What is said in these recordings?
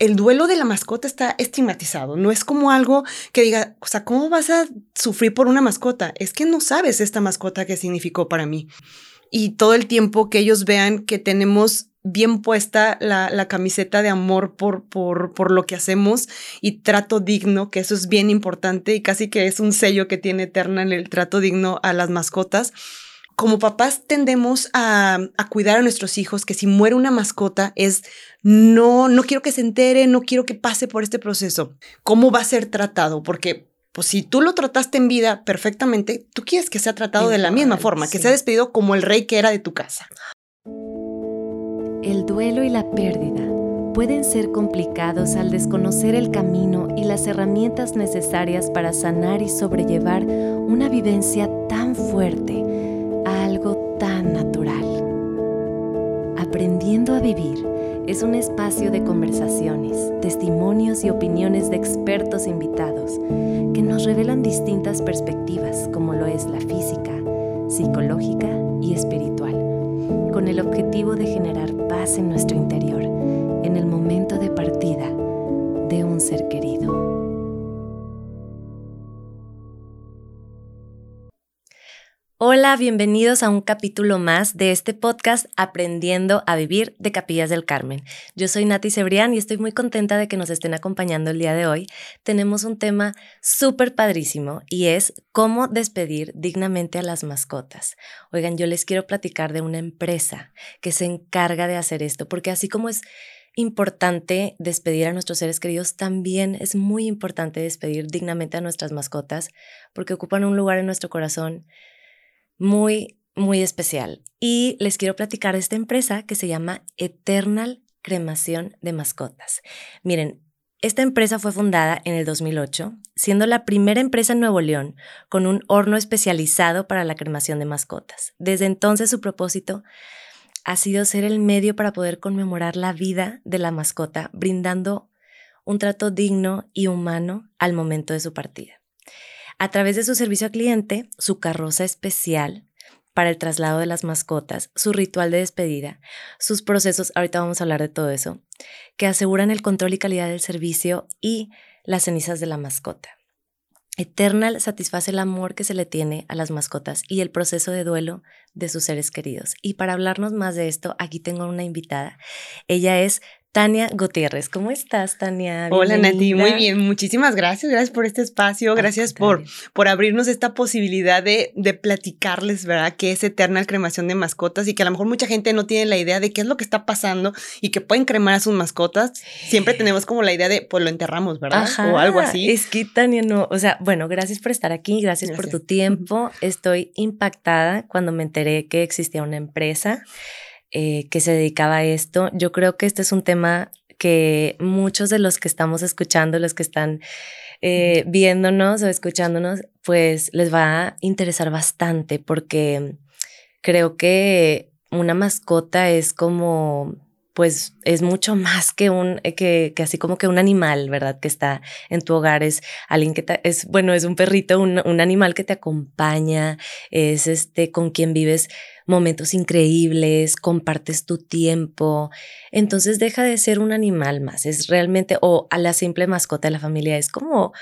el duelo de la mascota está estigmatizado. No es como algo que diga, o sea, ¿cómo vas a sufrir por una mascota? Es que no sabes esta mascota que significó para mí. Y todo el tiempo que ellos vean que tenemos bien puesta la, camiseta de amor por, por, por, lo que hacemos y trato digno, que eso es bien importante y casi que es un sello que tiene Eterna en el trato digno a las mascotas. Como papás tendemos a, a cuidar a nuestros hijos que si muere una mascota es no, no quiero que se entere, no quiero que pase por este proceso. ¿Cómo va a ser tratado? Porque pues si tú lo trataste en vida perfectamente, tú quieres que sea tratado de la misma forma, que sea despedido como el rey que era de tu casa. El duelo y la pérdida pueden ser complicados al desconocer el camino y las herramientas necesarias para sanar y sobrellevar una vivencia tan fuerte Aprendiendo a vivir es un espacio de conversaciones, testimonios y opiniones de expertos invitados que nos revelan distintas perspectivas como lo es la física, psicológica y espiritual con el objetivo de generar paz en nuestro interior en el momento de partida de un ser querido. Hola, bienvenidos a un capítulo más de este podcast Aprendiendo a Vivir de Capillas del Carmen. Yo soy Nati Cebrián y estoy muy contenta de que nos estén acompañando el día de hoy. Tenemos un tema súper padrísimo y es cómo despedir dignamente a las mascotas. Oigan, yo les quiero platicar de una empresa que se encarga de hacer esto, porque así como es importante despedir a nuestros seres queridos, también es muy importante despedir dignamente a nuestras mascotas, porque ocupan un lugar en nuestro corazón muy, muy especial. Y les quiero platicar de esta empresa que se llama Eternal Cremación de Mascotas. Miren, esta empresa fue fundada en el 2008, siendo la primera empresa en Nuevo León con un horno especializado para la cremación de mascotas. Desde entonces su propósito ha sido ser el medio para poder conmemorar la vida de la mascota, brindando un trato digno y humano al momento de su partida a través de su servicio al cliente, su carroza especial para el traslado de las mascotas, su ritual de despedida, sus procesos, ahorita vamos a hablar de todo eso, que aseguran el control y calidad del servicio y las cenizas de la mascota. Eternal satisface el amor que se le tiene a las mascotas y el proceso de duelo de sus seres queridos. Y para hablarnos más de esto, aquí tengo una invitada. Ella es Tania Gutiérrez. ¿Cómo estás, Tania? Hola, Nati. Muy bien. Muchísimas gracias. Gracias por este espacio. Gracias por, por abrirnos esta posibilidad de, de platicarles, ¿verdad? Que es eterna cremación de mascotas y que a lo mejor mucha gente no tiene la idea de qué es lo que está pasando y que pueden cremar a sus mascotas. Siempre tenemos como la idea de, pues lo enterramos, ¿verdad? o algo así. Es que, Tania, no. O sea, bueno, gracias por estar aquí. Gracias, gracias. por tu tiempo. Estoy impactada cuando me enteré que existía una empresa eh, que se dedicaba a esto. Yo creo que este es un tema que muchos de los que estamos escuchando, los que están eh, viéndonos o escuchándonos, pues les va a interesar bastante porque creo que una mascota es como pues es mucho más que un, eh, que, así como que un animal, ¿verdad? Que está en tu hogar, es alguien que es, bueno, es un perrito, un, un, animal que te acompaña, es este con quien vives momentos increíbles, compartes tu tiempo. Entonces deja de ser un animal más, es realmente, o a la simple mascota de la familia, es como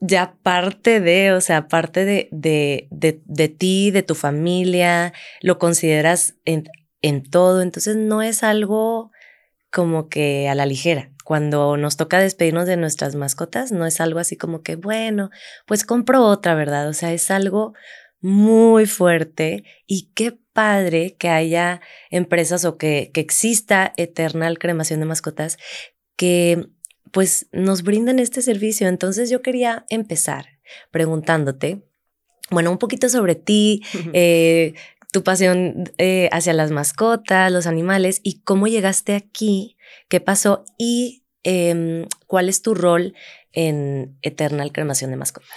ya parte de, o sea, parte de, de, de, de ti, de tu familia, lo consideras en, en todo, entonces no es algo como que a la ligera. Cuando nos toca despedirnos de nuestras mascotas, no es algo así como que, bueno, pues compro otra, ¿verdad? O sea, es algo muy fuerte y qué padre que haya empresas o que, que exista Eternal Cremación de Mascotas que pues nos brinden este servicio. Entonces yo quería empezar preguntándote, bueno, un poquito sobre ti, eh, tu pasión eh, hacia las mascotas, los animales y cómo llegaste aquí, qué pasó y em, cuál es tu rol en Eternal Cremación de Mascotas.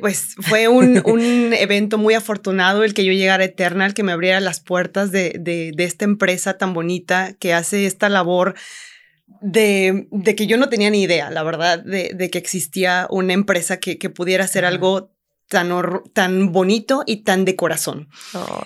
Pues fue un, un, evento muy afortunado el que yo llegara a Eternal, que me abriera las puertas de, de, de esta empresa tan bonita que hace esta labor de, de, que yo no tenía ni idea, la verdad, de, de que existía una empresa que, que pudiera hacer algo tan, tan bonito y tan de corazón.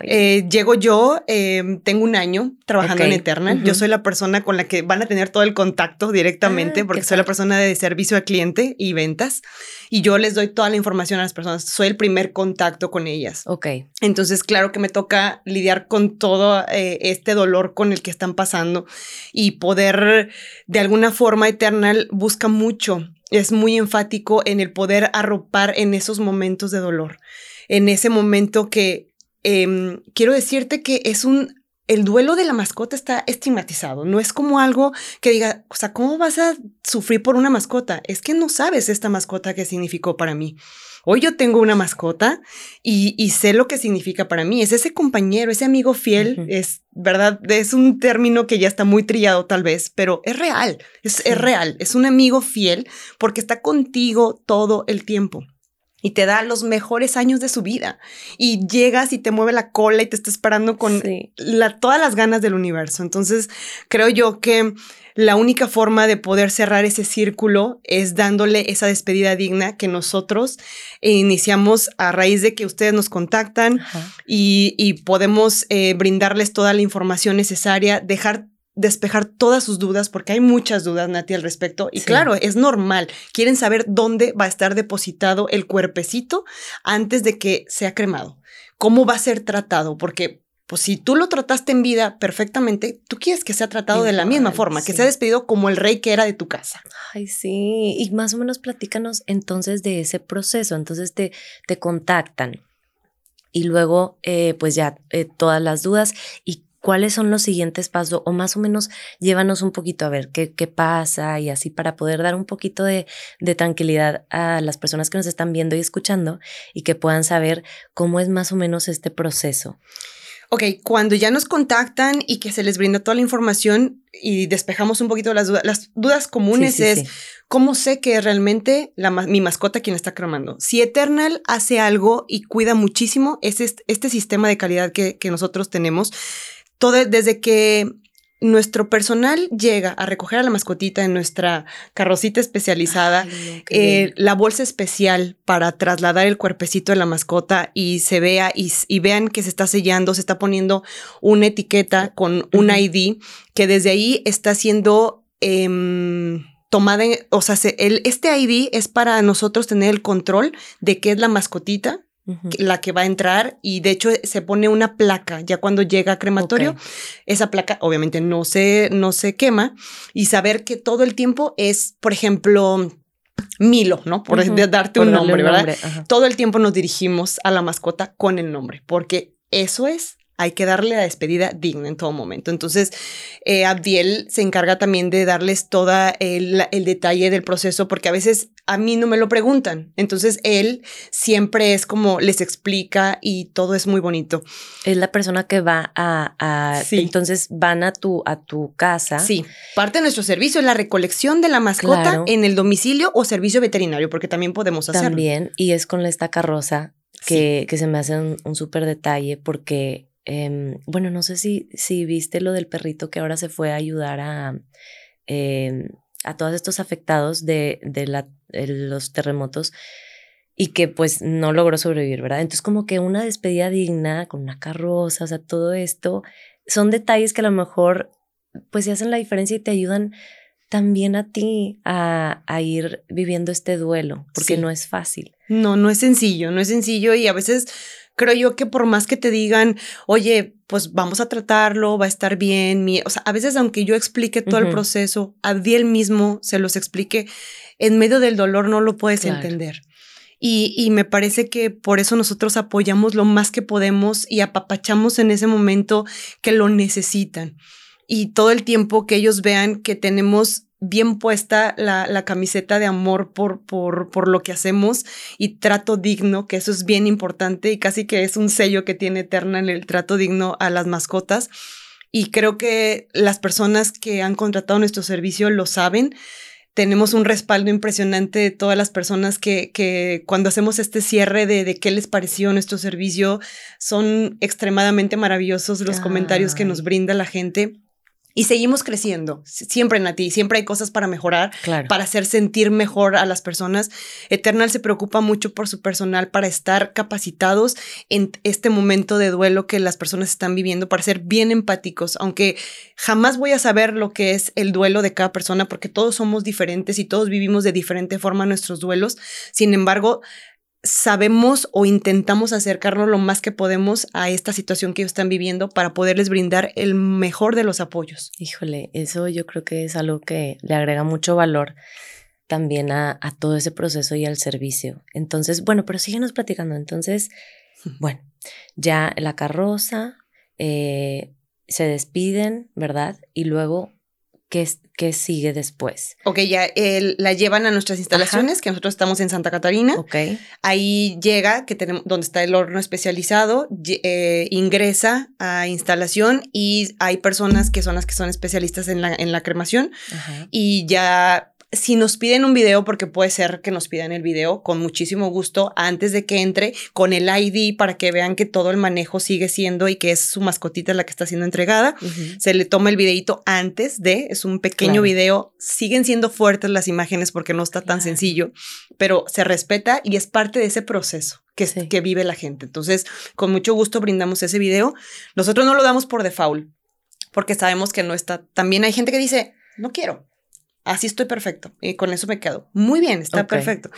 Eh, llego yo, em, tengo un año trabajando en Eternal. Yo soy la persona con la que van a tener todo el contacto directamente ah, porque soy la persona de servicio al cliente y ventas y yo les doy toda la información a las personas. Soy el primer contacto con ellas. Ok. Entonces, claro que me toca lidiar con todo eh, este dolor con el que están pasando y poder, de alguna forma, Eternal busca mucho es muy enfático en el poder arropar en esos momentos de dolor, en ese momento que em, quiero decirte que es un... El duelo de la mascota está estigmatizado, no es como algo que diga, o sea, ¿cómo vas a sufrir por una mascota? Es que no sabes esta mascota que significó para mí. Hoy yo tengo una mascota y, sé lo que significa para mí. Es ese compañero, ese amigo fiel, es verdad, es un término que ya está muy trillado tal vez, pero es real, es, es real, es un amigo fiel porque está contigo todo el tiempo y te da los mejores años de su vida. Y llegas y te mueve la cola y te está esperando con todas las ganas del universo. Entonces, creo yo que la única forma de poder cerrar ese círculo es dándole esa despedida digna que nosotros iniciamos a raíz de que ustedes nos contactan y, podemos eh, brindarles toda la información necesaria, dejar despejar todas sus dudas, porque hay muchas dudas, Nati, al respecto. Y claro, es normal. Quieren saber dónde va a estar depositado el cuerpecito antes de que sea cremado. ¿Cómo va a ser tratado? Porque pues si tú lo trataste en vida perfectamente, tú quieres que sea tratado de la misma forma, que sea despedido como el rey que era de tu casa. Ay, sí. Y más o menos platícanos entonces de ese proceso. Entonces te, te contactan y luego eh, pues ya eh, todas las dudas y cuáles son los siguientes pasos o más o menos llévanos un poquito a ver qué, qué pasa y así para poder dar un poquito de, de, tranquilidad a las personas que nos están viendo y escuchando y que puedan saber cómo es más o menos este proceso. Ok, cuando ya nos contactan y que se les brinda toda la información y despejamos un poquito las dudas, las dudas comunes es cómo sé que realmente la, mi mascota quien está cremando. Si Eternal hace algo y cuida muchísimo, es este, este sistema de calidad que, que nosotros tenemos. Todo, desde que nuestro personal llega a recoger a la mascotita en nuestra carrocita especializada, eh, la bolsa especial para trasladar el cuerpecito de la mascota y se vea y, vean que se está sellando, se está poniendo una etiqueta con un ID que desde ahí está siendo em, tomada, o sea, el, este ID es para nosotros tener el control de qué es la mascotita la que va a entrar y de hecho se pone una placa ya cuando llega a crematorio. Esa placa obviamente no se, no se quema y saber que todo el tiempo es, por ejemplo, Milo, ¿no? Por darte un nombre, ¿verdad? Todo el tiempo nos dirigimos a la mascota con el nombre porque eso es hay que darle la despedida digna en todo momento. Entonces, eh, Abdiel se encarga también de darles todo el, detalle del proceso, porque a veces a mí no me lo preguntan. Entonces, él siempre es como les explica y todo es muy bonito. Es la persona que va a... Entonces, van a tu, a tu casa. Sí, parte de nuestro servicio es la recolección de la mascota en el domicilio o servicio veterinario, porque también podemos hacerlo. También, y es con esta carroza que, que se me hace un, un súper detalle porque Em, bueno, no sé si, si viste lo del perrito que ahora se fue a ayudar a, em, a todos estos afectados de, de la, los terremotos y que pues no logró sobrevivir, ¿verdad? Entonces como que una despedida digna con una carroza, o sea, todo esto son detalles que a lo mejor pues se hacen la diferencia y te ayudan también a ti a, a ir viviendo este duelo, porque no es fácil. No, no es sencillo, no es sencillo y a veces creo yo que por más que te digan, oye, pues vamos a tratarlo, va a estar bien, o sea, a veces aunque yo explique todo el proceso, a él mismo se los explique, en medio del dolor no lo puedes entender. Y, y, me parece que por eso nosotros apoyamos lo más que podemos y apapachamos en ese momento que lo necesitan. Y todo el tiempo que ellos vean que tenemos bien puesta la, camiseta de amor por, por, por, lo que hacemos y trato digno, que eso es bien importante y casi que es un sello que tiene Eterna en el trato digno a las mascotas. Y creo que las personas que han contratado nuestro servicio lo saben. Tenemos un respaldo impresionante de todas las personas que, que cuando hacemos este cierre de, de, qué les pareció nuestro servicio, son extremadamente maravillosos los comentarios que nos brinda la gente y seguimos creciendo. Siempre, Nati, siempre hay cosas para mejorar, para hacer sentir mejor a las personas. Eternal se preocupa mucho por su personal para estar capacitados en este momento de duelo que las personas están viviendo, para ser bien empáticos, aunque jamás voy a saber lo que es el duelo de cada persona porque todos somos diferentes y todos vivimos de diferente forma nuestros duelos. Sin embargo, sabemos o intentamos acercarnos lo más que podemos a esta situación que ellos están viviendo para poderles brindar el mejor de los apoyos. Híjole, eso yo creo que es algo que le agrega mucho valor también a, todo ese proceso y al servicio. Entonces, bueno, pero síguenos platicando. Entonces, bueno, ya la carroza, eh, se despiden, ¿verdad? Y luego ¿Qué, sigue después? Ok, ya la llevan a nuestras instalaciones, que nosotros estamos en Santa Catarina. Ok. Ahí llega, que tenemos, donde está el horno especializado, eh, ingresa a instalación y hay personas que son las que son especialistas en la, en la cremación y ya si nos piden un video, porque puede ser que nos pidan el video, con muchísimo gusto, antes de que entre, con el ID para que vean que todo el manejo sigue siendo y que es su mascotita la que está siendo entregada. Se le toma el videito antes de, es un pequeño video. Siguen siendo fuertes las imágenes porque no está tan sencillo, pero se respeta y es parte de ese proceso. Que, que vive la gente. Entonces, con mucho gusto brindamos ese video. Nosotros no lo damos por default, porque sabemos que no está. También hay gente que dice, no quiero así estoy perfecto y con eso me quedo. Muy bien, está perfecto.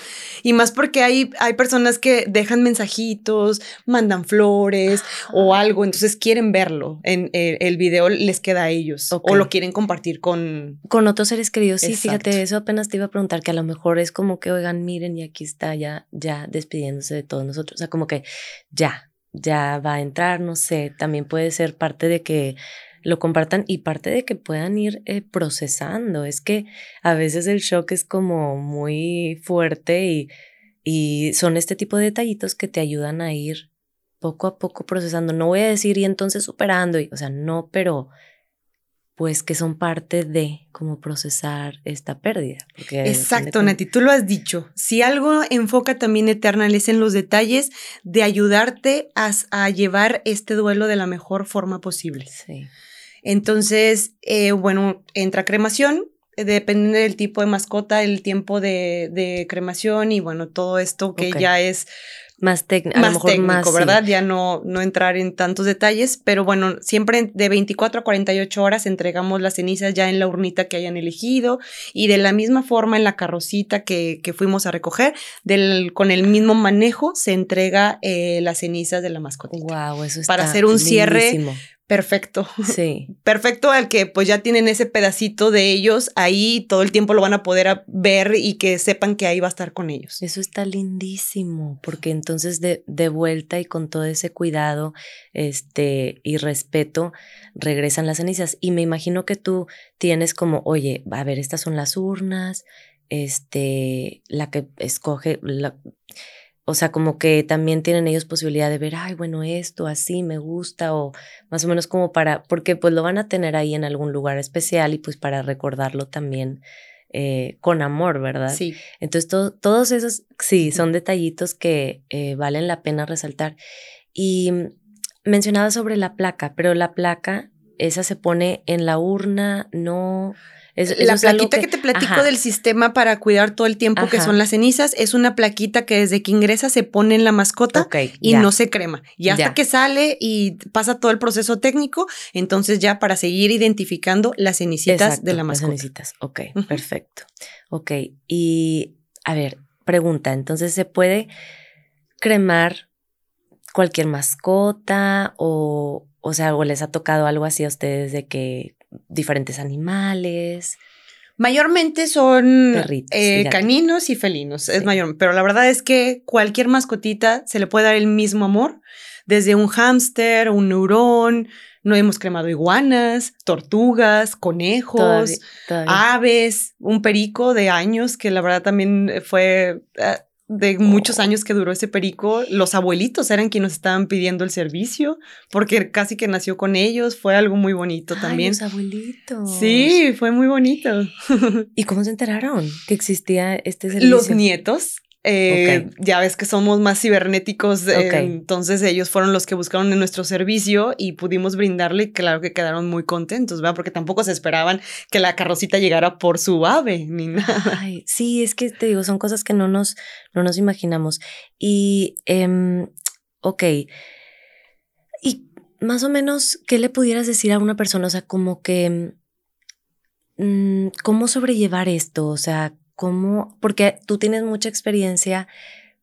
Y más porque hay, hay personas que dejan mensajitos, mandan flores o ah. algo, entonces quieren verlo. En eh, el, video les queda a ellos o lo quieren compartir con... Con otros seres queridos. Sí, fíjate, eso apenas te iba a preguntar, que a lo mejor es como que, oigan, miren, y aquí está ya, ya despidiéndose de todos nosotros. O sea, como que ya, ya va a entrar, no sé, también puede ser parte de que lo compartan y parte de que puedan ir eh, procesando. Es que a veces el shock es como muy fuerte y, y son este tipo de detallitos que te ayudan a ir poco a poco procesando. No voy a decir y entonces superando, y, o sea, no, pero pues que son parte de cómo procesar esta pérdida. Exacto, Nati, tú lo has dicho. Si algo enfoca también Eternal es en los detalles de ayudarte a, a llevar este duelo de la mejor forma posible. Sí. Entonces, eh, bueno, entra cremación, depende del tipo de mascota, el tiempo de, cremación y bueno, todo esto que ya es más, técnico, más técnico, ¿verdad? Ya no, no entrar en tantos detalles, pero bueno, siempre de 24 a 48 horas entregamos las cenizas ya en la urnita que hayan elegido y de la misma forma en la carrocita que, que fuimos a recoger, del, con el mismo manejo se entrega eh, las cenizas de la mascota. Wow, eso está Para hacer un cierre perfecto. Sí. Perfecto al que pues ya tienen ese pedacito de ellos ahí, todo el tiempo lo van a poder ver y que sepan que ahí va a estar con ellos. Eso está lindísimo, porque entonces de, de vuelta y con todo ese cuidado este, y respeto regresan las cenizas. Y me imagino que tú tienes como, oye, a ver, estas son las urnas, este, la que escoge, la, o sea, como que también tienen ellos posibilidad de ver, ay, bueno, esto así me gusta o más o menos como para, porque pues lo van a tener ahí en algún lugar especial y pues para recordarlo también eh, con amor, ¿verdad? Sí. Entonces, todos esos, sí, son detallitos que eh, valen la pena resaltar. Y mencionaba sobre la placa, pero la placa, esa se pone en la urna, no la plaquita que, te platico del sistema para cuidar todo el tiempo que son las cenizas es una plaquita que desde que ingresa se pone en la mascota y no se crema. Y hasta que sale y pasa todo el proceso técnico, entonces ya para seguir identificando las cenicitas de la mascota. Las cenicitas, ok, perfecto. Ok, y a ver, pregunta, entonces se puede cremar cualquier mascota o, o sea, o les ha tocado algo así a ustedes de que diferentes animales. Mayormente son eh, caninos y felinos, es mayor, pero la verdad es que cualquier mascotita se le puede dar el mismo amor, desde un hámster, un neurón, no hemos cremado iguanas, tortugas, conejos, aves, un perico de años que la verdad también fue ah, de muchos años que duró ese perico, los abuelitos eran quienes estaban pidiendo el servicio, porque casi que nació con ellos, fue algo muy bonito también. Los abuelitos. Sí, fue muy bonito. ¿Y cómo se enteraron que existía este servicio? Los nietos Eh, ya ves que somos más cibernéticos, eh, entonces ellos fueron los que buscaron en nuestro servicio y pudimos brindarle y claro que quedaron muy contentos, ¿verdad? Porque tampoco se esperaban que la carrocita llegara por su ave ni nada. sí, es que te digo, son cosas que no nos, no nos imaginamos. Y, eh, ok, y más o menos, ¿qué le pudieras decir a una persona? O sea, como que, mm, ¿cómo sobrellevar esto? O sea, ¿cómo? Porque tú tienes mucha experiencia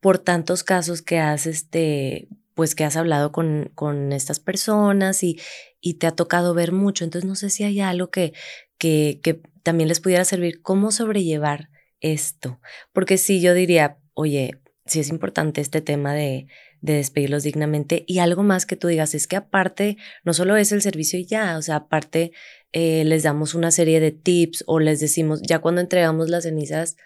por tantos casos que has, este, pues que has hablado con, con estas personas y, y te ha tocado ver mucho. Entonces, no sé si hay algo que, que, que también les pudiera servir, cómo sobrellevar esto. Porque si yo diría, oye, si es importante este tema de, de despedirlos dignamente y algo más que tú digas es que aparte no solo es el servicio y ya, o sea, aparte eh, les damos una serie de tips o les decimos, ya cuando entregamos las cenizas,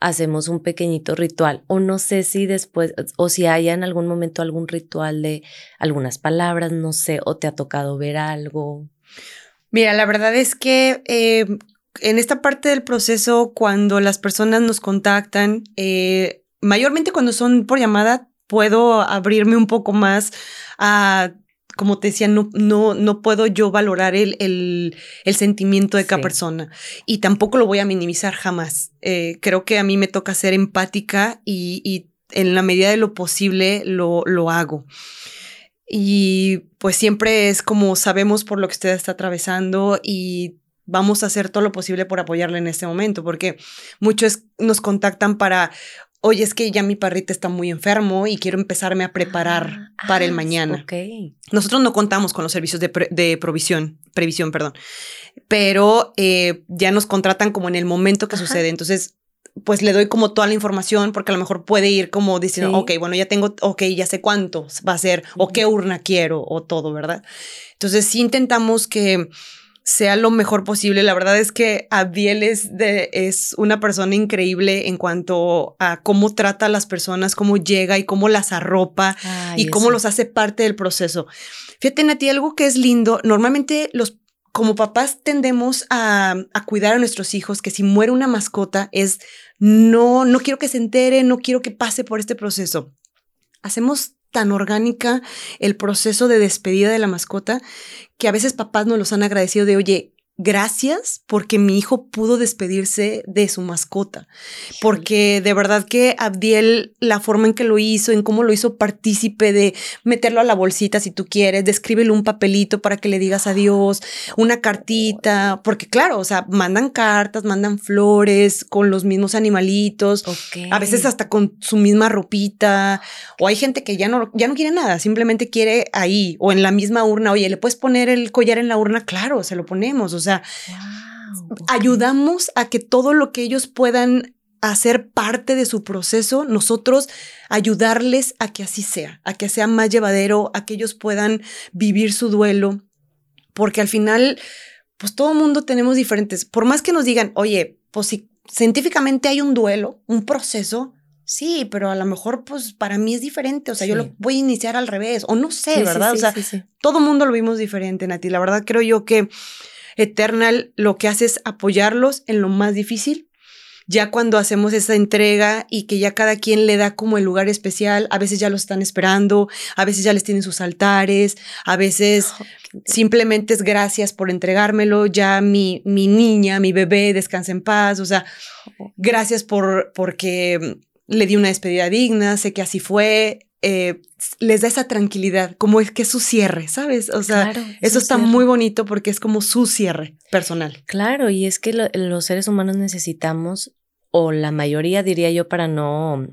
hacemos un pequeñito ritual o no sé si después o si haya en algún momento algún ritual de algunas palabras, no sé, o te ha tocado ver algo. Mira, la verdad es que eh, en esta parte del proceso, cuando las personas nos contactan, eh, mayormente cuando son por llamada, puedo abrirme un poco más a como te decía, no, no, no puedo yo valorar el, el, el sentimiento de cada persona y tampoco lo voy a minimizar jamás. Eh, creo que a mí me toca ser empática y, y en la medida de lo posible lo, lo, hago. Y pues siempre es como sabemos por lo que usted está atravesando y vamos a hacer todo lo posible por apoyarle en este momento, porque muchos nos contactan para, oye, es que ya mi perrita está muy enfermo y quiero empezarme a preparar ah, para el ah, mañana. Okay. Nosotros no contamos con los servicios de, de provisión, previsión, perdón, pero eh, ya nos contratan como en el momento que sucede. Entonces, pues le doy como toda la información porque a lo mejor puede ir como diciendo, ok, bueno, ya tengo, ok, ya sé cuánto va a ser o qué urna quiero o todo, ¿verdad? Entonces, sí intentamos que sea lo mejor posible. La verdad es que Abdiel es, de, es una persona increíble en cuanto a cómo trata a las personas, cómo llega y cómo las arropa y cómo los hace parte del proceso. Fíjate, Nati, algo que es lindo, normalmente los como papás tendemos a, a, cuidar a nuestros hijos, que si muere una mascota es no, no quiero que se entere, no quiero que pase por este proceso. Hacemos tan orgánica el proceso de despedida de la mascota que a veces papás nos los han agradecido de, oye, gracias porque mi hijo pudo despedirse de su mascota. Porque de verdad que Abdiel, la forma en que lo hizo, en cómo lo hizo partícipe de meterlo a la bolsita si tú quieres, descríbele un papelito para que le digas adiós, una cartita, porque claro, o sea, mandan cartas, mandan flores con los mismos animalitos, a veces hasta con su misma ropita, o hay gente que ya no, ya no quiere nada, simplemente quiere ahí o en la misma urna, oye, ¿le puedes poner el collar en la urna? Claro, se lo ponemos, o sea, ayudamos a que todo lo que ellos puedan hacer parte de su proceso, nosotros ayudarles a que así sea, a que sea más llevadero, a que ellos puedan vivir su duelo, porque al final, pues todo mundo tenemos diferentes, por más que nos digan, oye, pues si científicamente hay un duelo, un proceso, sí, pero a lo mejor pues para mí es diferente, o sea, yo lo voy a iniciar al revés, o no sé, ¿verdad? o sea, todo mundo lo vimos diferente, Nati, la verdad creo yo que Eternal lo que hace es apoyarlos en lo más difícil. Ya cuando hacemos esa entrega y que ya cada quien le da como el lugar especial, a veces ya los están esperando, a veces ya les tienen sus altares, a veces oh, simplemente es gracias por entregármelo, ya mi, mi niña, mi bebé descansa en paz, o sea, gracias por porque le di una despedida digna, sé que así fue, eh, les da esa tranquilidad, como es que es su cierre, ¿sabes? O sea, eso está muy bonito porque es como su cierre personal. Claro, y es que los seres humanos necesitamos, o la mayoría diría yo, para no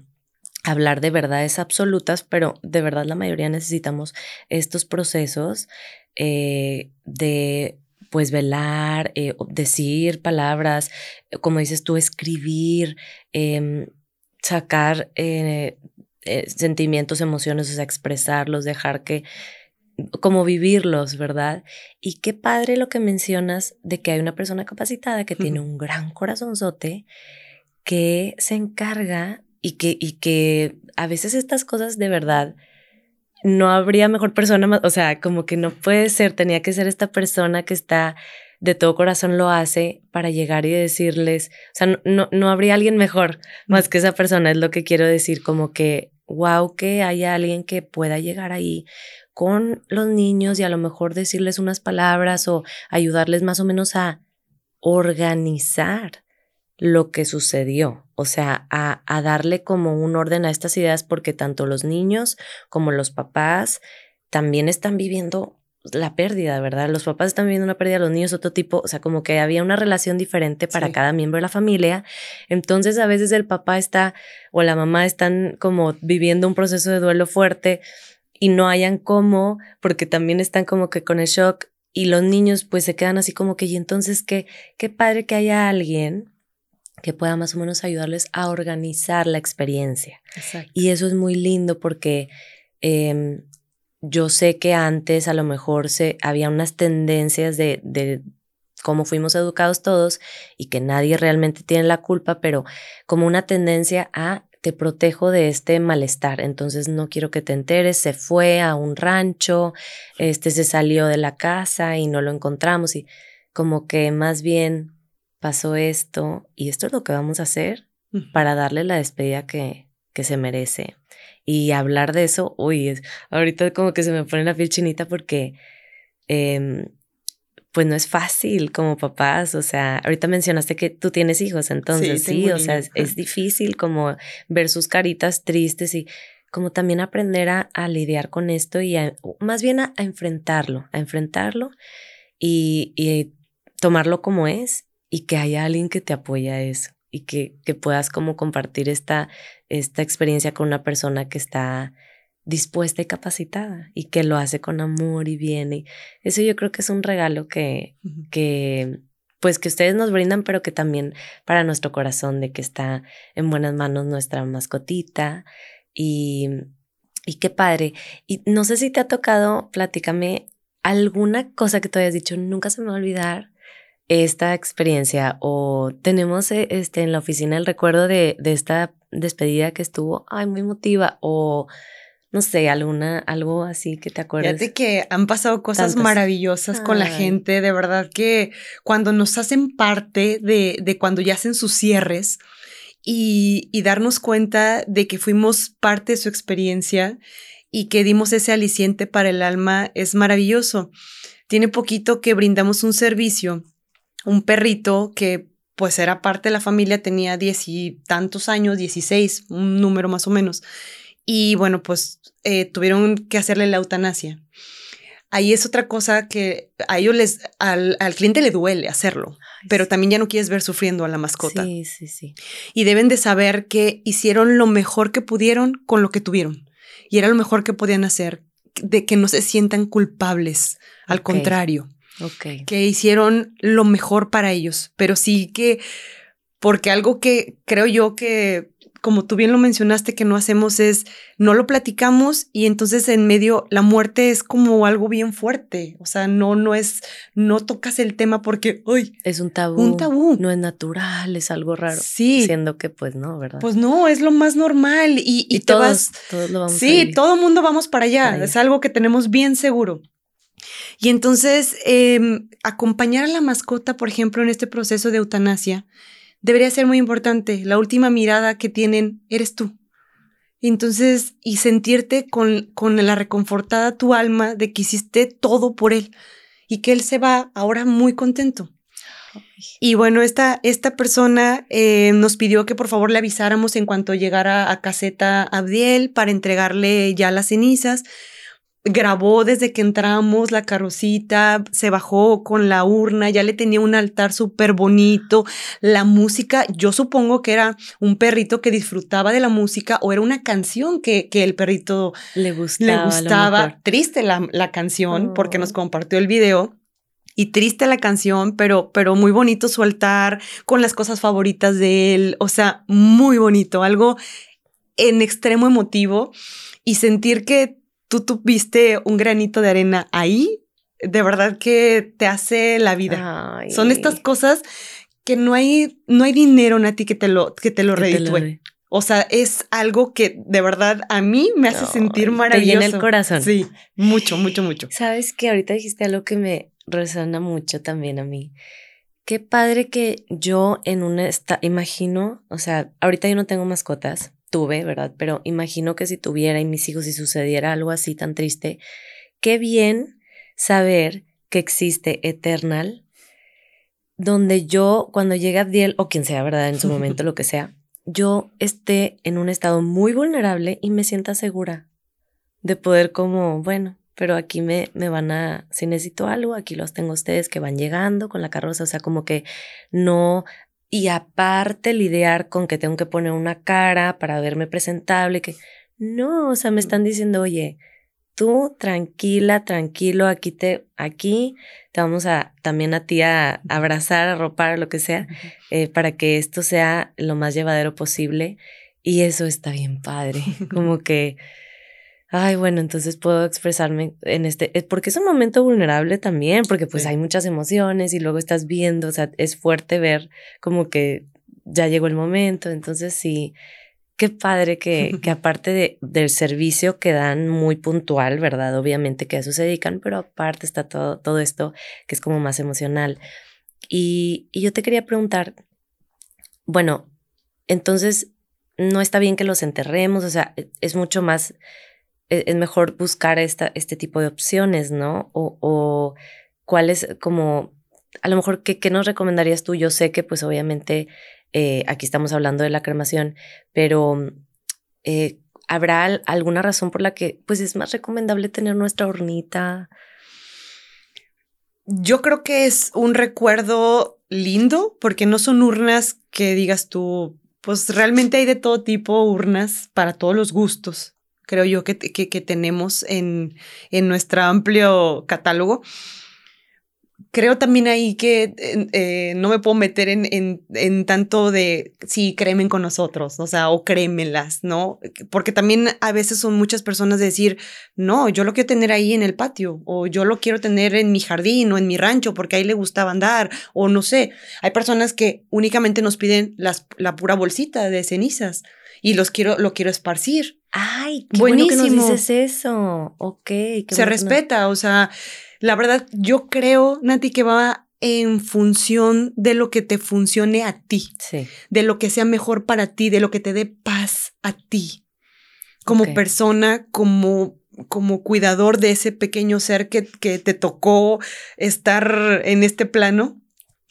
hablar de verdades absolutas, pero de verdad la mayoría necesitamos estos procesos eh, de pues velar, eh, decir palabras, como dices tú, escribir, em, sacar eh, sentimientos, emociones, o sea, expresarlos, dejar que, como vivirlos, ¿verdad? Y qué padre lo que mencionas de que hay una persona capacitada que tiene un gran corazonzote que se encarga y que, y que a veces estas cosas de verdad no habría mejor persona más, o sea, como que no puede ser, tenía que ser esta persona que está de todo corazón lo hace para llegar y decirles, o sea, no, no habría alguien mejor más que esa persona, es lo que quiero decir, como que, wow, que haya alguien que pueda llegar ahí con los niños y a lo mejor decirles unas palabras o ayudarles más o menos a organizar lo que sucedió, o sea, a, a, darle como un orden a estas ideas porque tanto los niños como los papás también están viviendo la pérdida, ¿verdad? Los papás están viviendo una pérdida, los niños otro tipo, o sea, como que había una relación diferente para cada miembro de la familia. Entonces, a veces el papá está o la mamá están como viviendo un proceso de duelo fuerte y no hayan cómo, porque también están como que con el shock y los niños pues se quedan así como que, y entonces qué, qué padre que haya alguien que pueda más o menos ayudarles a organizar la experiencia. Y eso es muy lindo porque em, yo sé que antes a lo mejor se, había unas tendencias de, de cómo fuimos educados todos y que nadie realmente tiene la culpa, pero como una tendencia a te protejo de este malestar, entonces no quiero que te enteres, se fue a un rancho, este se salió de la casa y no lo encontramos y como que más bien pasó esto y esto es lo que vamos a hacer para darle la despedida que, que se merece. Y hablar de eso, uy, ahorita como que se me pone la piel chinita porque em, pues no es fácil como papás, o sea, ahorita mencionaste que tú tienes hijos, entonces sí, o sea, es, difícil como ver sus caritas tristes y como también aprender a, lidiar con esto y más bien a, enfrentarlo, a enfrentarlo y, y, tomarlo como es y que haya alguien que te apoye a eso y que, que puedas como compartir esta, esta experiencia con una persona que está dispuesta y capacitada y que lo hace con amor y bien. Y eso yo creo que es un regalo que, que, pues que ustedes nos brindan, pero que también para nuestro corazón de que está en buenas manos nuestra mascotita y, y qué padre. Y no sé si te ha tocado, platícame alguna cosa que tú hayas dicho, nunca se me va a olvidar esta experiencia o tenemos eh, este, en la oficina el recuerdo de, de esta despedida que estuvo, ay, muy emotiva o no sé, alguna, algo así que te acuerdas. Fíjate que han pasado cosas maravillosas con la gente, de verdad que cuando nos hacen parte de, de cuando ya hacen sus cierres y, y, darnos cuenta de que fuimos parte de su experiencia y que dimos ese aliciente para el alma es maravilloso. Tiene poquito que brindamos un servicio, un perrito que pues era parte de la familia, tenía diez y tantos años, dieciséis, un número más o menos y bueno, pues eh, tuvieron que hacerle la eutanasia. Ahí es otra cosa que a ellos les, al, al cliente le duele hacerlo, pero también ya no quieres ver sufriendo a la mascota. Sí, sí, sí. Y deben de saber que hicieron lo mejor que pudieron con lo que tuvieron. Y era lo mejor que podían hacer, de que no se sientan culpables, al contrario. Okay. Que hicieron lo mejor para ellos, pero sí que, porque algo que creo yo que como tú bien lo mencionaste, que no hacemos es, no lo platicamos y entonces en medio la muerte es como algo bien fuerte. O sea, no, no es, no tocas el tema porque, uy. Es un tabú. Un tabú. No es natural, es algo raro. Sí. Siendo que pues no, ¿verdad? Pues no, es lo más normal y, y, todos, vas. Todos lo vamos Sí, todo el mundo vamos para allá. Es algo que tenemos bien seguro. Y entonces, eh, acompañar a la mascota, por ejemplo, en este proceso de eutanasia, debería ser muy importante. La última mirada que tienen eres tú. Entonces, y sentirte con, con la reconfortada tu alma de que hiciste todo por él y que él se va ahora muy contento. Y bueno, esta, esta persona eh, nos pidió que por favor le avisáramos en cuanto llegara a caseta Abdiel para entregarle ya las cenizas grabó desde que entramos la carrocita, se bajó con la urna, ya le tenía un altar súper bonito, la música, yo supongo que era un perrito que disfrutaba de la música o era una canción que, que el perrito le gustaba. Le gustaba. Triste la, la canción porque nos oh. compartió el video. Y triste la canción, pero, pero muy bonito su altar, con las cosas favoritas de él. O sea, muy bonito, algo en extremo emotivo. Y sentir que tú tuviste un granito de arena ahí, de verdad que te hace la vida. Son estas cosas que no hay, no hay dinero, Nati, que te lo, que te lo reditúe. O sea, es algo que de verdad a mí me hace sentir maravilloso. Te llena el corazón. Sí, mucho, mucho, mucho. Sabes que ahorita dijiste algo que me resuena mucho también a mí. Qué padre que yo en un esta imagino, o sea, ahorita yo no tengo mascotas, tuve, ¿verdad? Pero imagino que si tuviera y mis hijos, si sucediera algo así tan triste, qué bien saber que existe Eternal, donde yo, cuando llegue Abdiel, o quien sea, ¿verdad? En su momento, lo que sea, yo esté en un estado muy vulnerable y me sienta segura de poder como, bueno, pero aquí me, me van a, si necesito algo, aquí los tengo ustedes que van llegando con la carroza, o sea, como que no, y aparte lidiar con que tengo que poner una cara para verme presentable, que no, o sea, me están diciendo, oye, tú tranquila, tranquilo, aquí te, aquí te vamos a también a ti a abrazar, a ropar, lo que sea, eh, para que esto sea lo más llevadero posible. Y eso está bien padre, como que, ay, bueno, entonces puedo expresarme en este, eh, porque es un momento vulnerable también, porque pues hay muchas emociones y luego estás viendo, o sea, es fuerte ver como que ya llegó el momento, entonces sí qué padre que, que aparte de, del servicio que dan muy puntual, ¿verdad? Obviamente que a eso se dedican, pero aparte está todo, todo esto que es como más emocional. Y, y yo te quería preguntar, bueno, entonces no está bien que los enterremos, o sea, e, es mucho más, es, mejor buscar esta, este tipo de opciones, ¿no? O, o cuál es como, a lo mejor, ¿qué, ¿qué nos recomendarías tú? Yo sé que pues obviamente eh, aquí estamos hablando de la cremación, pero eh, ¿habrá alguna razón por la que pues es más recomendable tener nuestra hornita? Yo creo que es un recuerdo lindo porque no son urnas que digas tú, pues realmente hay de todo tipo urnas para todos los gustos, creo yo que, que, tenemos en, en nuestro amplio catálogo creo también ahí que eh, no me puedo meter en, en, en, tanto de sí, cremen con nosotros, o sea, o crémelas, ¿no? Porque también a veces son muchas personas de decir, no, yo lo quiero tener ahí en el patio, o yo lo quiero tener en mi jardín o en mi rancho porque ahí le gustaba andar, o no sé. Hay personas que únicamente nos piden las, la pura bolsita de cenizas y los quiero, lo quiero esparcir. Ay, qué Buenísimo. bueno que nos dices eso. Ok. Se respeta, o sea la verdad, yo creo, Nati, que va en función de lo que te funcione a ti, de lo que sea mejor para ti, de lo que te dé paz a ti, como persona, como, como cuidador de ese pequeño ser que, que, te tocó estar en este plano.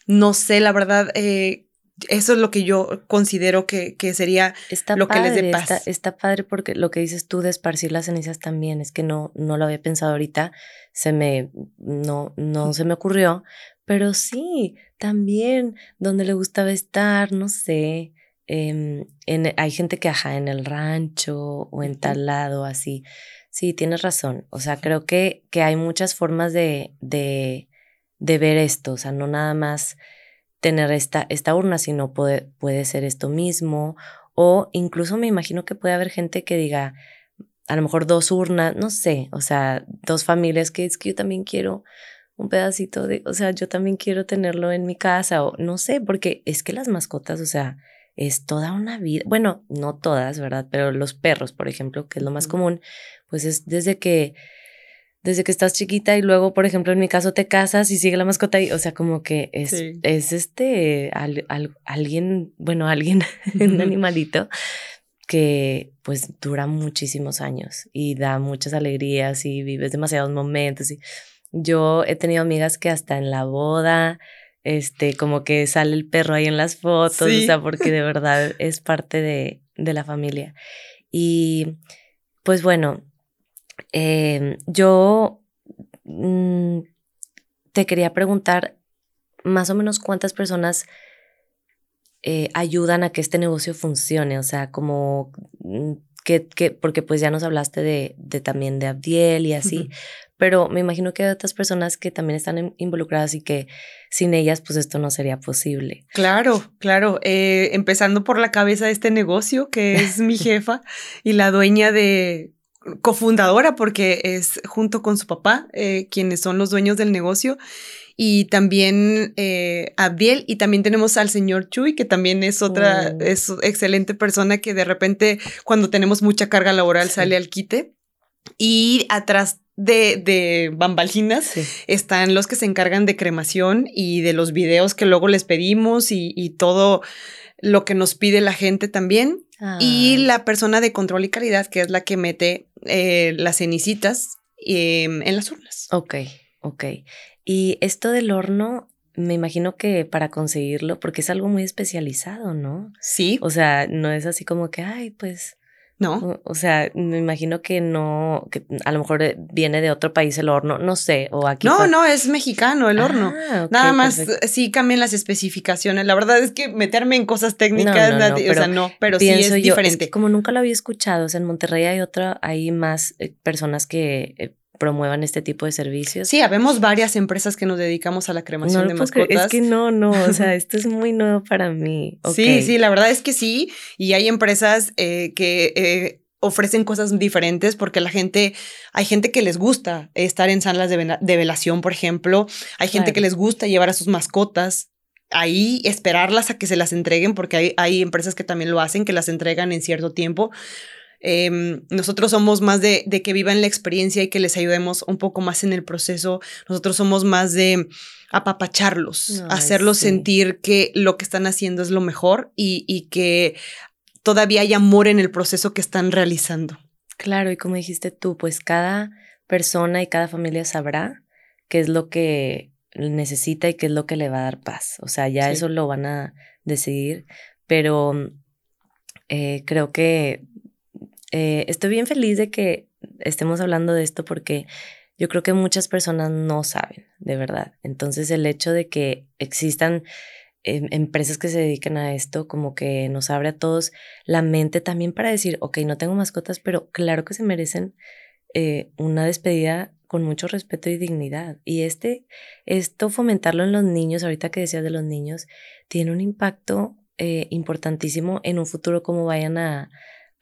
No sé, la verdad, eh, eso es lo que yo considero que, que sería lo que les dé paz. Está, padre porque lo que dices tú de esparcir las cenizas también es que no, no lo había pensado ahorita, se me, no, no se me ocurrió, pero sí, también donde le gustaba estar, no sé, em, en, hay gente que ajá en el rancho o en tal lado, así. Sí, tienes razón. O sea, creo que, que hay muchas formas de, de, de ver esto, o sea, no nada más tener esta, esta urna, sino puede, puede ser esto mismo. O incluso me imagino que puede haber gente que diga, a lo mejor dos urnas, no sé, o sea, dos familias que es que yo también quiero un pedacito de, o sea, yo también quiero tenerlo en mi casa o no sé, porque es que las mascotas, o sea, es toda una vida, bueno, no todas, ¿verdad? Pero los perros, por ejemplo, que es lo más común, pues es desde que desde que estás chiquita y luego, por ejemplo, en mi caso te casas y sigue la mascota ahí, o sea, como que es, es este, alguien, bueno, alguien, un animalito que pues dura muchísimos años y da muchas alegrías y vives demasiados momentos. Y yo he tenido amigas que hasta en la boda, este, como que sale el perro ahí en las fotos, o sea, porque de verdad es parte de, de la familia. Y pues bueno, Em, yo mm, te quería preguntar más o menos cuántas personas eh, ayudan a que este negocio funcione, o sea, como mm, que, que porque pues ya nos hablaste de, de también de Abdiel y así, pero me imagino que hay otras personas que también están involucradas y que sin ellas pues esto no sería posible. Claro, claro, eh, empezando por la cabeza de este negocio, que es mi jefa y la dueña de cofundadora porque es junto con su papá eh, quienes son los dueños del negocio. Y también eh, Abdiel y también tenemos al señor Chuy que también es otra oh. es excelente persona que de repente cuando tenemos mucha carga laboral sale al quite. Y atrás de, de bambalinas están los que se encargan de cremación y de los videos que luego les pedimos y, todo lo que nos pide la gente también. Y la persona de control y calidad, que es la que mete eh, las cenicitas em, en las urnas. Ok, ok. Y esto del horno, me imagino que para conseguirlo, porque es algo muy especializado, ¿no? Sí. O sea, no es así como que, ay, pues no. O, sea, me imagino que no, que a lo mejor eh, viene de otro país el horno, no sé, o aquí. No, no, es mexicano el horno. Ah, Nada más eh, sí cambian las especificaciones. La verdad es que meterme en cosas técnicas, no, o sea, no, pero sí es diferente. como nunca lo había escuchado, o sea, en Monterrey hay otra, hay más eh, personas que promuevan este tipo de servicios. Sí, habemos varias empresas que nos dedicamos a la cremación de mascotas. Es que no, no, o sea, esto es muy nuevo para mí. Sí, sí, la verdad es que sí, y hay empresas eh, que eh, ofrecen cosas diferentes porque la gente, hay gente que les gusta estar en salas de, velación, por ejemplo, hay gente que les gusta llevar a sus mascotas ahí esperarlas a que se las entreguen, porque hay, hay, empresas que también lo hacen, que las entregan en cierto tiempo. Em, nosotros somos más de, que vivan la experiencia y que les ayudemos un poco más en el proceso. Nosotros somos más de apapacharlos, hacerlos sentir que lo que están haciendo es lo mejor y, y que todavía hay amor en el proceso que están realizando. Claro, y como dijiste tú, pues cada persona y cada familia sabrá qué es lo que necesita y qué es lo que le va a dar paz. O sea, ya eso lo van a decidir, pero eh, creo que eh, estoy bien feliz de que estemos hablando de esto porque yo creo que muchas personas no saben, de verdad. Entonces el hecho de que existan em, empresas que se dedican a esto, como que nos abre a todos la mente también para decir, ok, no tengo mascotas, pero claro que se merecen eh, una despedida con mucho respeto y dignidad. Y este, esto fomentarlo en los niños, ahorita que decías de los niños, tiene un impacto eh, importantísimo en un futuro como vayan a,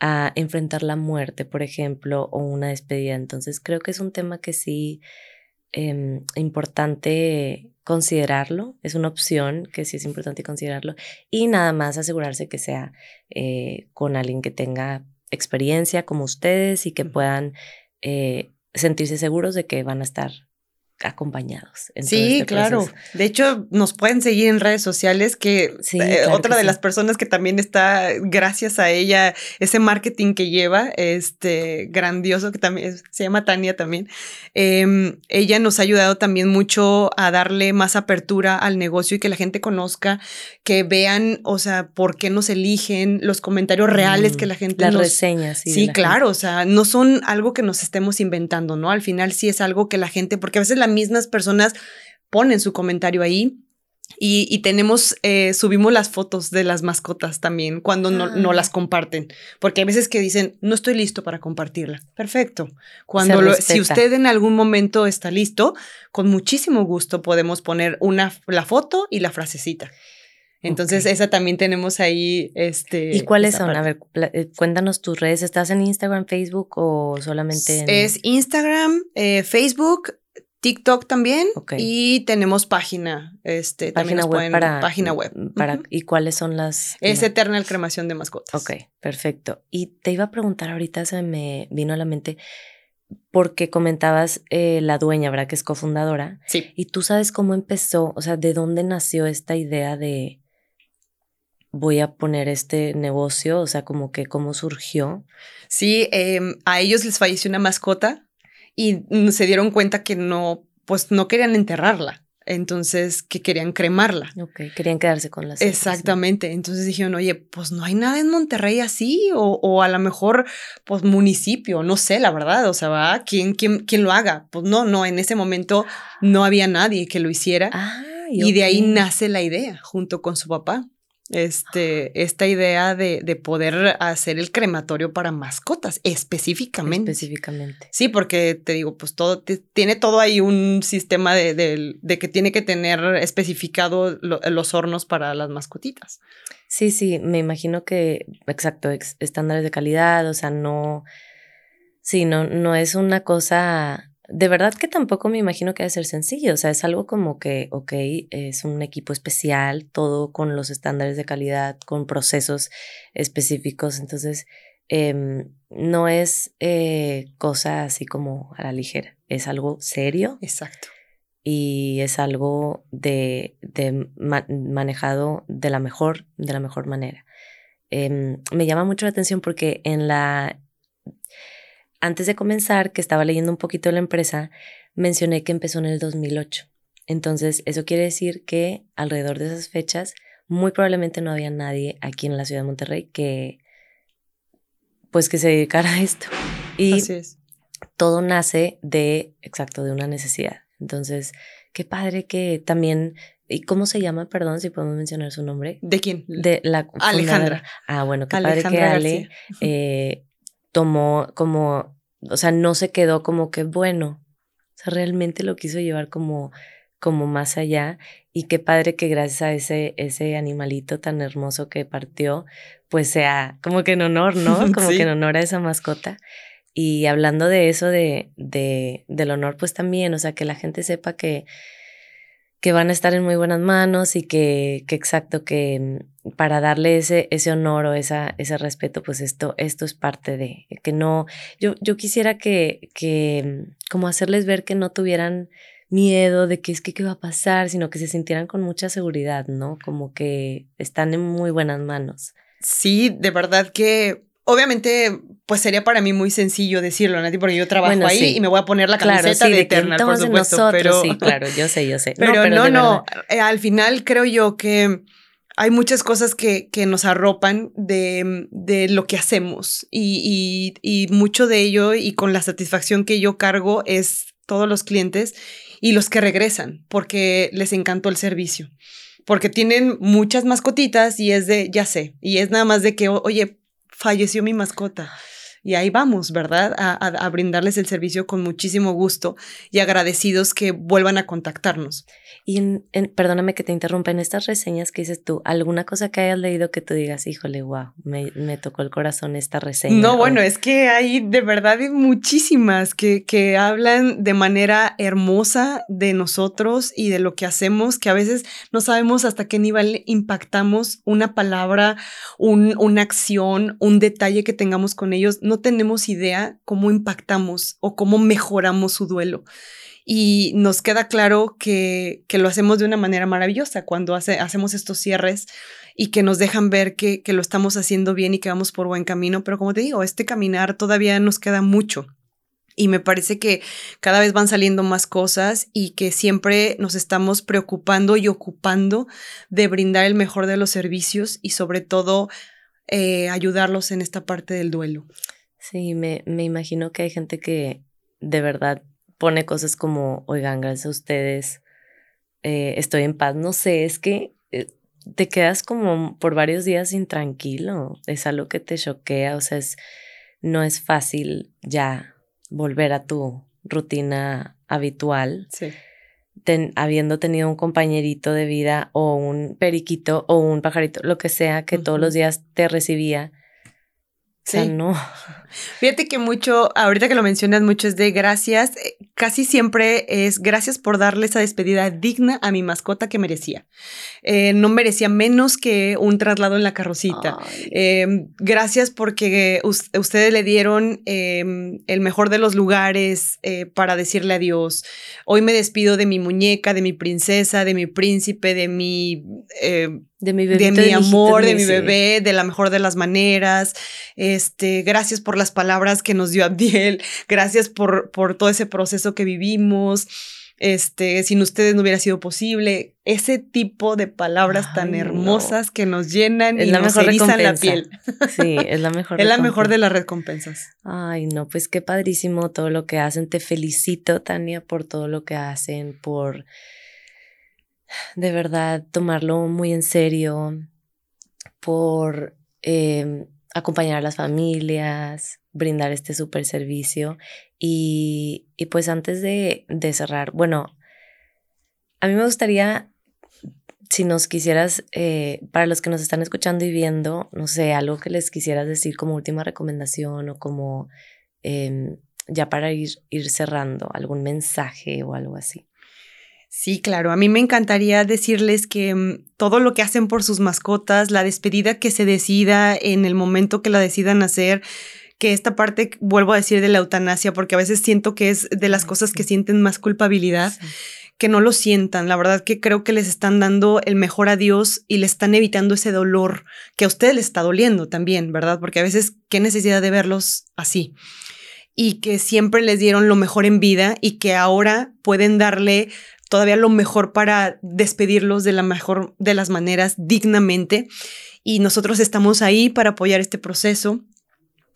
a enfrentar la muerte, por ejemplo, o una despedida. Entonces creo que es un tema que sí eh, importante considerarlo, es una opción que sí es importante considerarlo y nada más asegurarse que sea eh, con alguien que tenga experiencia como ustedes y que puedan eh, sentirse seguros de que van a estar acompañados. sí, este claro. De hecho, nos pueden seguir en redes sociales, que eh, otra de las personas que también está, gracias a ella, ese marketing que lleva, este grandioso, que también se llama Tania también, em, ella nos ha ayudado también mucho a darle más apertura al negocio y que la gente conozca, que vean, o sea, por qué nos eligen, los comentarios reales que mm, la gente Las reseñas. Sí, sí claro, o sea, no son algo que nos estemos inventando, ¿no? Al final sí es algo que la gente, porque a veces la mismas personas ponen su comentario ahí. Y, tenemos, eh, subimos las fotos de las mascotas también cuando no, no, las ah. comparten, porque hay veces que dicen, no estoy listo para compartirla. Perfecto. Cuando si usted en algún momento está listo, con muchísimo gusto podemos poner una, la foto y la frasecita. Entonces, esa también tenemos ahí. Este, ¿Y cuáles son? A ver, eh, cuéntanos tus redes. ¿Estás en Instagram, Facebook o solamente en.? Es Instagram, eh, Facebook, TikTok también y tenemos página, este, página web para página web. Para, ¿Y cuáles son las? Es Eternal Cremación de Mascotas. Ok, perfecto. Y te iba a preguntar ahorita, se me vino a la mente, porque comentabas eh, la dueña, ¿verdad? Que es cofundadora. Sí. Y tú sabes cómo empezó, o sea, de dónde nació esta idea de voy a poner este negocio, o sea, como que cómo surgió. Sí, em, a ellos les falleció una mascota y se dieron cuenta que no, pues no querían enterrarla. Entonces, que querían cremarla. Ok, querían quedarse con las. Exactamente. Entonces dijeron, oye, pues no hay nada en Monterrey así, o, o, a lo mejor, pues municipio, no sé, la verdad. O sea, va, ¿quién, quién, quién lo haga? Pues no, no, en ese momento no había nadie que lo hiciera. y de ahí nace la idea, junto con su papá este, esta idea de, de, poder hacer el crematorio para mascotas, específicamente. Específicamente. Sí, porque te digo, pues todo, tiene todo ahí un sistema de, de, que tiene que tener especificado los hornos para las mascotitas. Sí, sí, me imagino que, exacto, estándares de calidad, o sea, no, sí, no, no es una cosa de verdad que tampoco me imagino que debe ser sencillo. O sea, es algo como que, ok, es un equipo especial, todo con los estándares de calidad, con procesos específicos. Entonces, em, no es eh, cosa así como a la ligera, es algo serio. Exacto. Y es algo de, de manejado de la mejor, de la mejor manera. Em, me llama mucho la atención porque en la antes de comenzar, que estaba leyendo un poquito de la empresa, mencioné que empezó en el 2008. Entonces, eso quiere decir que alrededor de esas fechas, muy probablemente no había nadie aquí en la ciudad de Monterrey que, pues, que se dedicara a esto. Y todo nace de, exacto, de una necesidad. Entonces, qué padre que también ¿Y cómo se llama? Perdón, si podemos mencionar su nombre. ¿De quién? De la Alejandra. Ah, bueno, qué padre que Ale eh, tomó como, o sea, no se quedó como que bueno, o sea, realmente lo quiso llevar como, como más allá y qué padre que gracias a ese, ese animalito tan hermoso que partió, pues sea como que en honor, ¿no? Como que en honor a esa mascota. Y hablando de eso, de, de, del honor, pues también, o sea, que la gente sepa que, que van a estar en muy buenas manos y que, que exacto, que para darle ese, ese honor o esa, ese respeto, pues esto, esto es parte de, que no, yo, yo quisiera que, que, mm, como hacerles ver que no tuvieran miedo de que es que qué va a pasar, sino que se sintieran con mucha seguridad, ¿no? Como que están en muy buenas manos. Sí, de verdad que Obviamente, pues sería para mí muy sencillo decirlo, Nati, porque yo trabajo ahí y me voy a poner la camiseta de, Eternal, por supuesto. pero sí, claro, yo sé, yo sé. Pero no, no, eh, al final creo yo que hay muchas cosas que, que nos arropan de, de, lo que hacemos y, y, y mucho de ello y con la satisfacción que yo cargo es todos los clientes y los que regresan porque les encantó el servicio porque tienen muchas mascotitas y es de, ya sé, y es nada más de que, oye, falleció mi mascota. Y ahí vamos, ¿verdad? A, brindarles el servicio con muchísimo gusto y agradecidos que vuelvan a contactarnos. Y perdóname que te interrumpa, en estas reseñas que dices tú, ¿alguna cosa que hayas leído que tú digas, híjole, wow, me, me tocó el corazón esta reseña? No, bueno, es que hay de verdad muchísimas que, que hablan de manera hermosa de nosotros y de lo que hacemos, que a veces no sabemos hasta qué nivel impactamos una palabra, un, una acción, un detalle que tengamos con ellos. No tenemos idea cómo impactamos o cómo mejoramos su duelo y nos queda claro que, que lo hacemos de una manera maravillosa cuando hace, hacemos estos cierres y que nos dejan ver que, que lo estamos haciendo bien y que vamos por buen camino. Pero como te digo, este caminar todavía nos queda mucho. Y me parece que cada vez van saliendo más cosas y que siempre nos estamos preocupando y ocupando de brindar el mejor de los servicios y sobre todo eh, ayudarlos en esta parte del duelo. Sí, me, me imagino que hay gente que de verdad pone cosas como, oigan, gracias a ustedes, eh, estoy en paz. No sé, es que eh, te quedas como por varios días intranquilo, es algo que te choquea, o sea, es, no es fácil ya volver a tu rutina habitual. Sí. habiendo tenido un compañerito de vida o un periquito o un pajarito, lo que sea, que todos los días te recibía Sí. no. Fíjate que mucho, ahorita que lo mencionas mucho es de gracias, eh, casi siempre es gracias por darle esa despedida digna a mi mascota que merecía. Eh, no merecía menos que un traslado en la carrocita. Em, gracias porque ustedes le dieron em, el mejor de los lugares eh, para decirle adiós. Hoy me despido de mi muñeca, de mi princesa, de mi príncipe, de mi de mi, de mi amor, de mi bebé, de la mejor de las maneras. Este, gracias por las palabras que nos dio Abdiel, gracias por, por todo ese proceso que vivimos. Este, sin ustedes no hubiera sido posible. Ese tipo de palabras tan hermosas que nos llenan y nos erizan la piel. Sí, es la mejor. es la mejor de las recompensas. Ay, no, pues qué padrísimo todo lo que hacen. Te felicito, Tania, por todo lo que hacen, por de verdad tomarlo muy en serio, por em, acompañar a las familias, brindar este super servicio. Y, y pues antes de, de, cerrar, bueno, a mí me gustaría, si nos quisieras, eh, para los que nos están escuchando y viendo, no sé, algo que les quisieras decir como última recomendación o como em, ya para ir, ir cerrando, algún mensaje o algo así. Sí, claro. A mí me encantaría decirles que mm, todo lo que hacen por sus mascotas, la despedida que se decida en el momento que la decidan hacer, que esta parte, vuelvo a decir, de la eutanasia, porque a veces siento que es de las cosas que sienten más culpabilidad. que no lo sientan. La verdad que creo que les están dando el mejor adiós y le están evitando ese dolor que a ustedes les está doliendo también, ¿verdad? Porque a veces, qué necesidad de verlos así. Y que siempre les dieron lo mejor en vida y que ahora pueden darle todavía lo mejor para despedirlos de la mejor de las maneras dignamente. Y nosotros estamos ahí para apoyar este proceso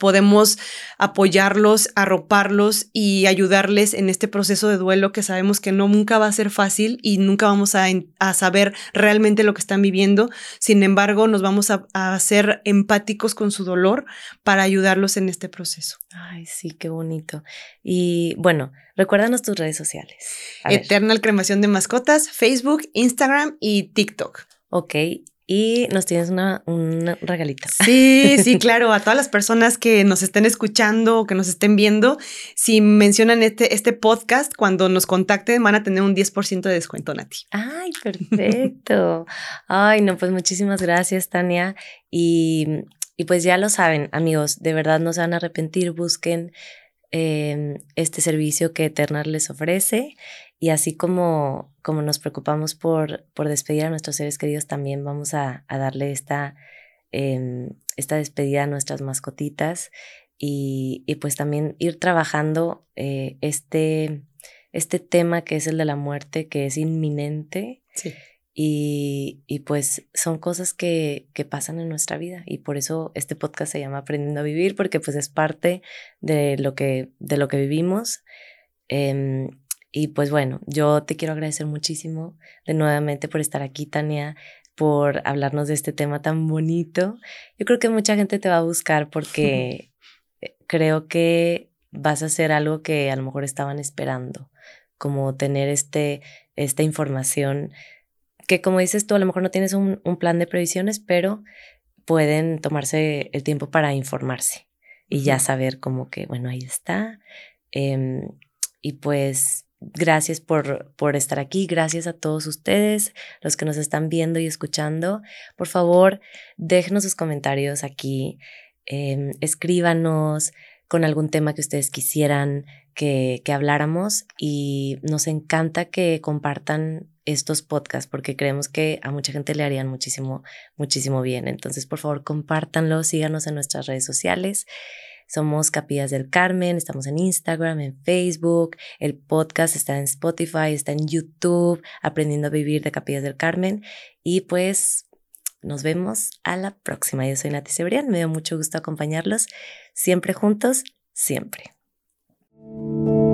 podemos apoyarlos, arroparlos y ayudarles en este proceso de duelo que sabemos que no nunca va a ser fácil y nunca vamos a, saber realmente lo que están viviendo. Sin embargo, nos vamos a, a ser empáticos con su dolor para ayudarlos en este proceso. Ay, sí, qué bonito. Y bueno, recuérdanos tus redes sociales. Eternal Cremación de Mascotas, Facebook, Instagram y TikTok. Ok, y nos tienes una, un regalito. Sí, sí, claro. A todas las personas que nos estén escuchando o que nos estén viendo, si mencionan este, este podcast, cuando nos contacten van a tener un 10% de descuento, Nati. Ay, perfecto. Ay, no, pues muchísimas gracias, Tania. Y, y pues ya lo saben, amigos, de verdad no se van a arrepentir, busquen Em, este servicio que Eternal les ofrece y así como, como nos preocupamos por, por despedir a nuestros seres queridos, también vamos a, darle esta, em, esta despedida a nuestras mascotitas y, pues también ir trabajando eh, este, este tema que es el de la muerte, que es inminente. Sí. Y, y, pues son cosas que, que, pasan en nuestra vida y por eso este podcast se llama Aprendiendo a Vivir porque pues es parte de lo que, de lo que vivimos. Em, y pues bueno, yo te quiero agradecer muchísimo de nuevamente por estar aquí, Tania, por hablarnos de este tema tan bonito. Yo creo que mucha gente te va a buscar porque eh, creo que vas a hacer algo que a lo mejor estaban esperando, como tener este, esta información que como dices tú, a lo mejor no tienes un, plan de previsiones, pero pueden tomarse el tiempo para informarse y ya saber como que, bueno, ahí está. Em, y pues gracias por, por estar aquí, gracias a todos ustedes, los que nos están viendo y escuchando. Por favor, déjenos sus comentarios aquí, em, escríbanos con algún tema que ustedes quisieran que, habláramos y nos encanta que compartan estos podcasts porque creemos que a mucha gente le harían muchísimo, muchísimo bien. Entonces, por favor, compártanlo, síganos en nuestras redes sociales. Somos Capillas del Carmen, estamos en Instagram, en Facebook, el podcast está en Spotify, está en YouTube, Aprendiendo a Vivir de Capillas del Carmen. Y pues nos vemos a la próxima. Yo soy Nati Cebrián, me dio mucho gusto acompañarlos, siempre juntos, siempre. Música